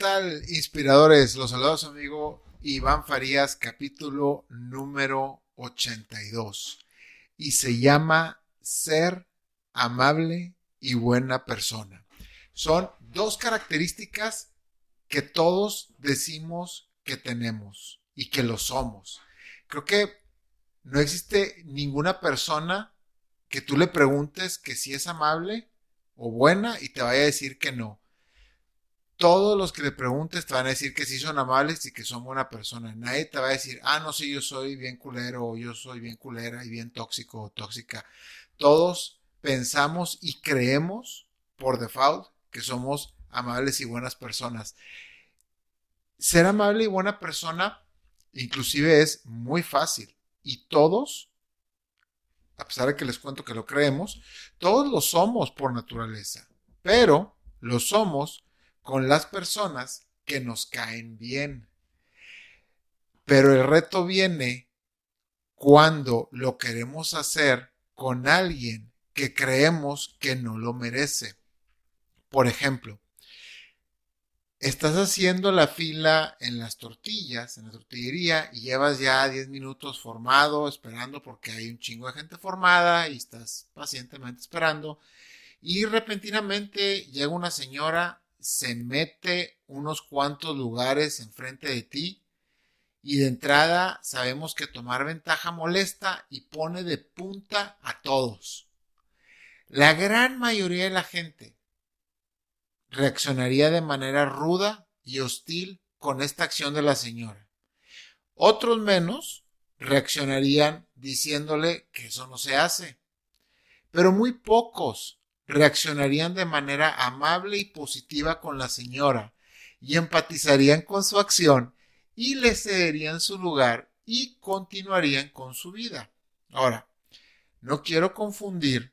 tal, inspiradores? Los saludos, amigo Iván Farías, capítulo número 82. Y se llama Ser amable y buena persona. Son dos características que todos decimos que tenemos y que lo somos. Creo que no existe ninguna persona que tú le preguntes que si es amable o buena y te vaya a decir que no todos los que le preguntes te van a decir que sí son amables y que son buena persona. Nadie te va a decir, ah, no, sí, yo soy bien culero o yo soy bien culera y bien tóxico o tóxica. Todos pensamos y creemos por default que somos amables y buenas personas. Ser amable y buena persona inclusive es muy fácil y todos, a pesar de que les cuento que lo creemos, todos lo somos por naturaleza, pero lo somos con las personas que nos caen bien. Pero el reto viene cuando lo queremos hacer con alguien que creemos que no lo merece. Por ejemplo, estás haciendo la fila en las tortillas, en la tortillería, y llevas ya 10 minutos formado, esperando porque hay un chingo de gente formada y estás pacientemente esperando. Y repentinamente llega una señora se mete unos cuantos lugares enfrente de ti y de entrada sabemos que tomar ventaja molesta y pone de punta a todos. La gran mayoría de la gente reaccionaría de manera ruda y hostil con esta acción de la señora. Otros menos reaccionarían diciéndole que eso no se hace. Pero muy pocos reaccionarían de manera amable y positiva con la señora y empatizarían con su acción y le cederían su lugar y continuarían con su vida. Ahora, no quiero confundir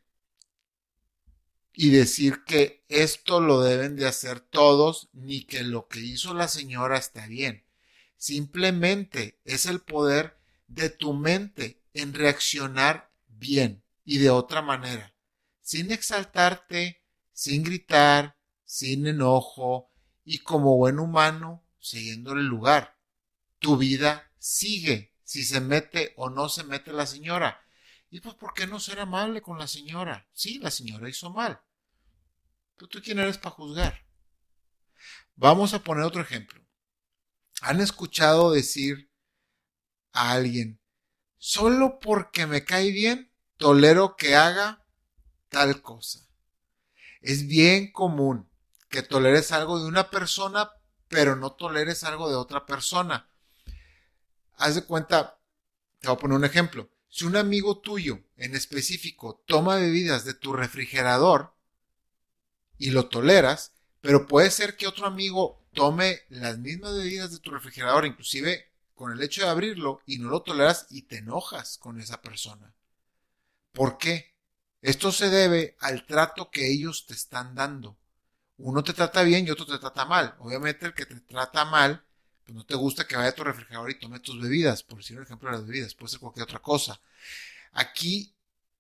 y decir que esto lo deben de hacer todos ni que lo que hizo la señora está bien. Simplemente es el poder de tu mente en reaccionar bien y de otra manera sin exaltarte, sin gritar, sin enojo y como buen humano, siguiéndole el lugar. Tu vida sigue si se mete o no se mete la señora. Y pues, ¿por qué no ser amable con la señora? Sí, la señora hizo mal. Pero tú quién eres para juzgar. Vamos a poner otro ejemplo. ¿Han escuchado decir a alguien, solo porque me cae bien, tolero que haga tal cosa. Es bien común que toleres algo de una persona, pero no toleres algo de otra persona. Haz de cuenta, te voy a poner un ejemplo. Si un amigo tuyo en específico toma bebidas de tu refrigerador y lo toleras, pero puede ser que otro amigo tome las mismas bebidas de tu refrigerador, inclusive con el hecho de abrirlo, y no lo toleras y te enojas con esa persona. ¿Por qué? Esto se debe al trato que ellos te están dando. Uno te trata bien y otro te trata mal. Obviamente el que te trata mal, pues no te gusta que vaya a tu refrigerador y tome tus bebidas, por decir un ejemplo de las bebidas, puede ser cualquier otra cosa. Aquí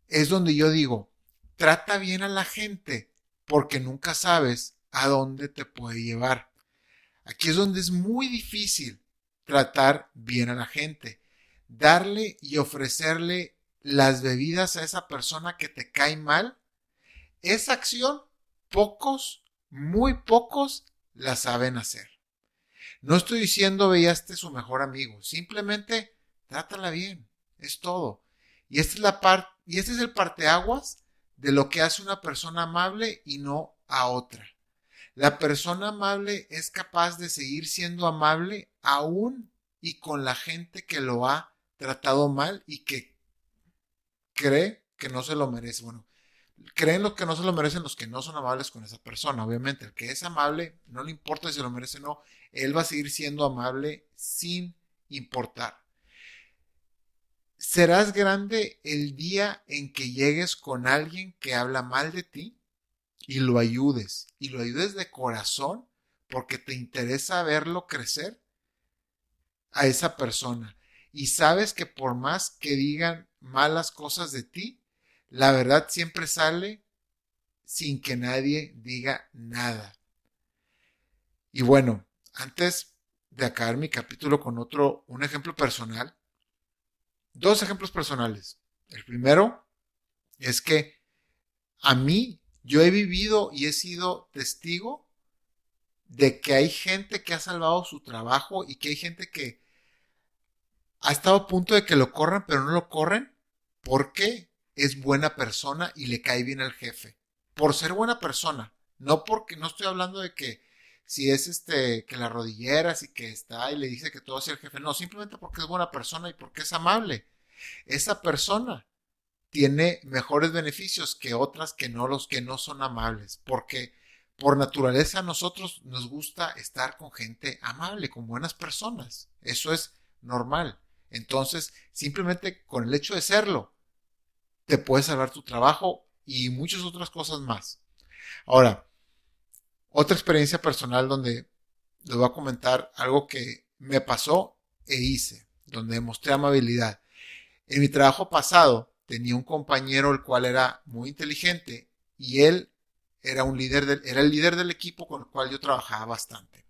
es donde yo digo, trata bien a la gente, porque nunca sabes a dónde te puede llevar. Aquí es donde es muy difícil tratar bien a la gente, darle y ofrecerle las bebidas a esa persona que te cae mal, esa acción pocos, muy pocos la saben hacer. No estoy diciendo veaste su mejor amigo, simplemente trátala bien, es todo. Y esta es la parte, y este es el parteaguas de lo que hace una persona amable y no a otra. La persona amable es capaz de seguir siendo amable aún y con la gente que lo ha tratado mal y que cree que no se lo merece. Bueno, creen lo que no se lo merecen los que no son amables con esa persona. Obviamente, el que es amable, no le importa si se lo merece o no, él va a seguir siendo amable sin importar. ¿Serás grande el día en que llegues con alguien que habla mal de ti y lo ayudes? Y lo ayudes de corazón porque te interesa verlo crecer a esa persona. Y sabes que por más que digan malas cosas de ti, la verdad siempre sale sin que nadie diga nada. Y bueno, antes de acabar mi capítulo con otro, un ejemplo personal, dos ejemplos personales. El primero es que a mí, yo he vivido y he sido testigo de que hay gente que ha salvado su trabajo y que hay gente que ha estado a punto de que lo corran, pero no lo corren porque es buena persona y le cae bien al jefe. Por ser buena persona. No porque, no estoy hablando de que si es este, que la rodilleras y que está y le dice que todo es el jefe. No, simplemente porque es buena persona y porque es amable. Esa persona tiene mejores beneficios que otras que no los que no son amables. Porque por naturaleza a nosotros nos gusta estar con gente amable, con buenas personas. Eso es normal. Entonces, simplemente con el hecho de serlo, te puedes salvar tu trabajo y muchas otras cosas más. Ahora, otra experiencia personal donde les voy a comentar algo que me pasó e hice, donde demostré amabilidad. En mi trabajo pasado tenía un compañero el cual era muy inteligente y él era un líder era el líder del equipo con el cual yo trabajaba bastante.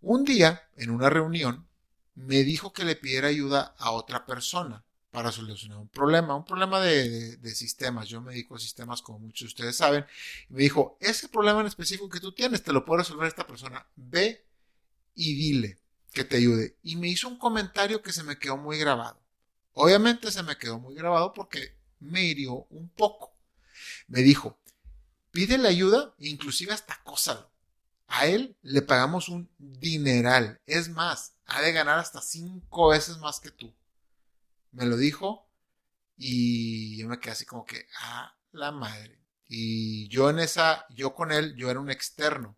Un día, en una reunión, me dijo que le pidiera ayuda a otra persona para solucionar un problema, un problema de, sistemas. Yo me dedico a sistemas, como muchos de ustedes saben. Me dijo, ese problema en específico que tú tienes, te lo puede resolver esta persona. Ve y dile que te ayude. Y me hizo un comentario que se me quedó muy grabado. Obviamente se me quedó muy grabado porque me hirió un poco. Me dijo, pídele ayuda, inclusive hasta acósalo. A él le pagamos un dineral. Es más, ha de ganar hasta cinco veces más que tú. Me lo dijo y yo me quedé así como que, ah, la madre. Y yo en esa, yo con él, yo era un externo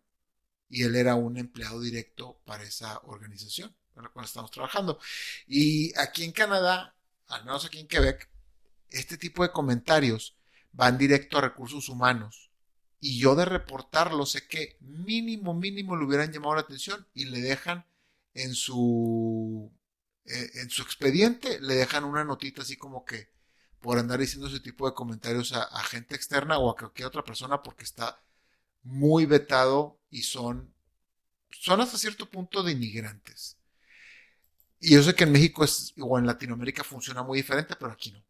y él era un empleado directo para esa organización con la cual estamos trabajando. Y aquí en Canadá, al menos aquí en Quebec, este tipo de comentarios van directo a recursos humanos. Y yo de reportarlo sé que mínimo, mínimo le hubieran llamado la atención y le dejan en su, eh, en su expediente, le dejan una notita así como que por andar diciendo ese tipo de comentarios a, gente externa o a cualquier otra persona porque está muy vetado y son, son hasta cierto punto de inmigrantes. Y yo sé que en México es, o en Latinoamérica funciona muy diferente, pero aquí no.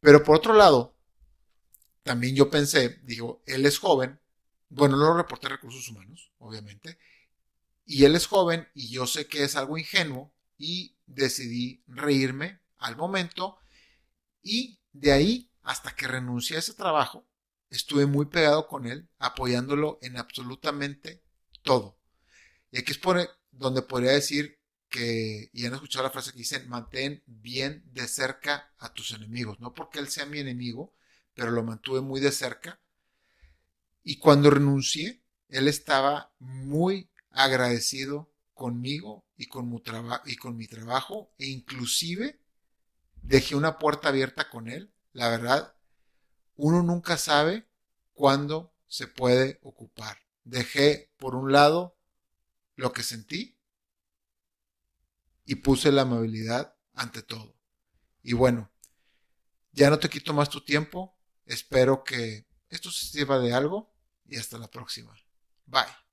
Pero por otro lado, también yo pensé, digo, él es joven, bueno, no lo reporté recursos humanos, obviamente, y él es joven y yo sé que es algo ingenuo y decidí reírme al momento y de ahí hasta que renuncié a ese trabajo estuve muy pegado con él apoyándolo en absolutamente todo. Y aquí es por donde podría decir que, y han escuchado la frase que dicen, mantén bien de cerca a tus enemigos. No porque él sea mi enemigo, pero lo mantuve muy de cerca. Y cuando renuncié, él estaba muy agradecido conmigo y con, mi trabajo e inclusive dejé una puerta abierta con él. La verdad, uno nunca sabe cuándo se puede ocupar. Dejé por un lado lo que sentí y puse la amabilidad ante todo. Y bueno, ya no te quito más tu tiempo. Espero que esto se sirva de algo y hasta la próxima. Bye.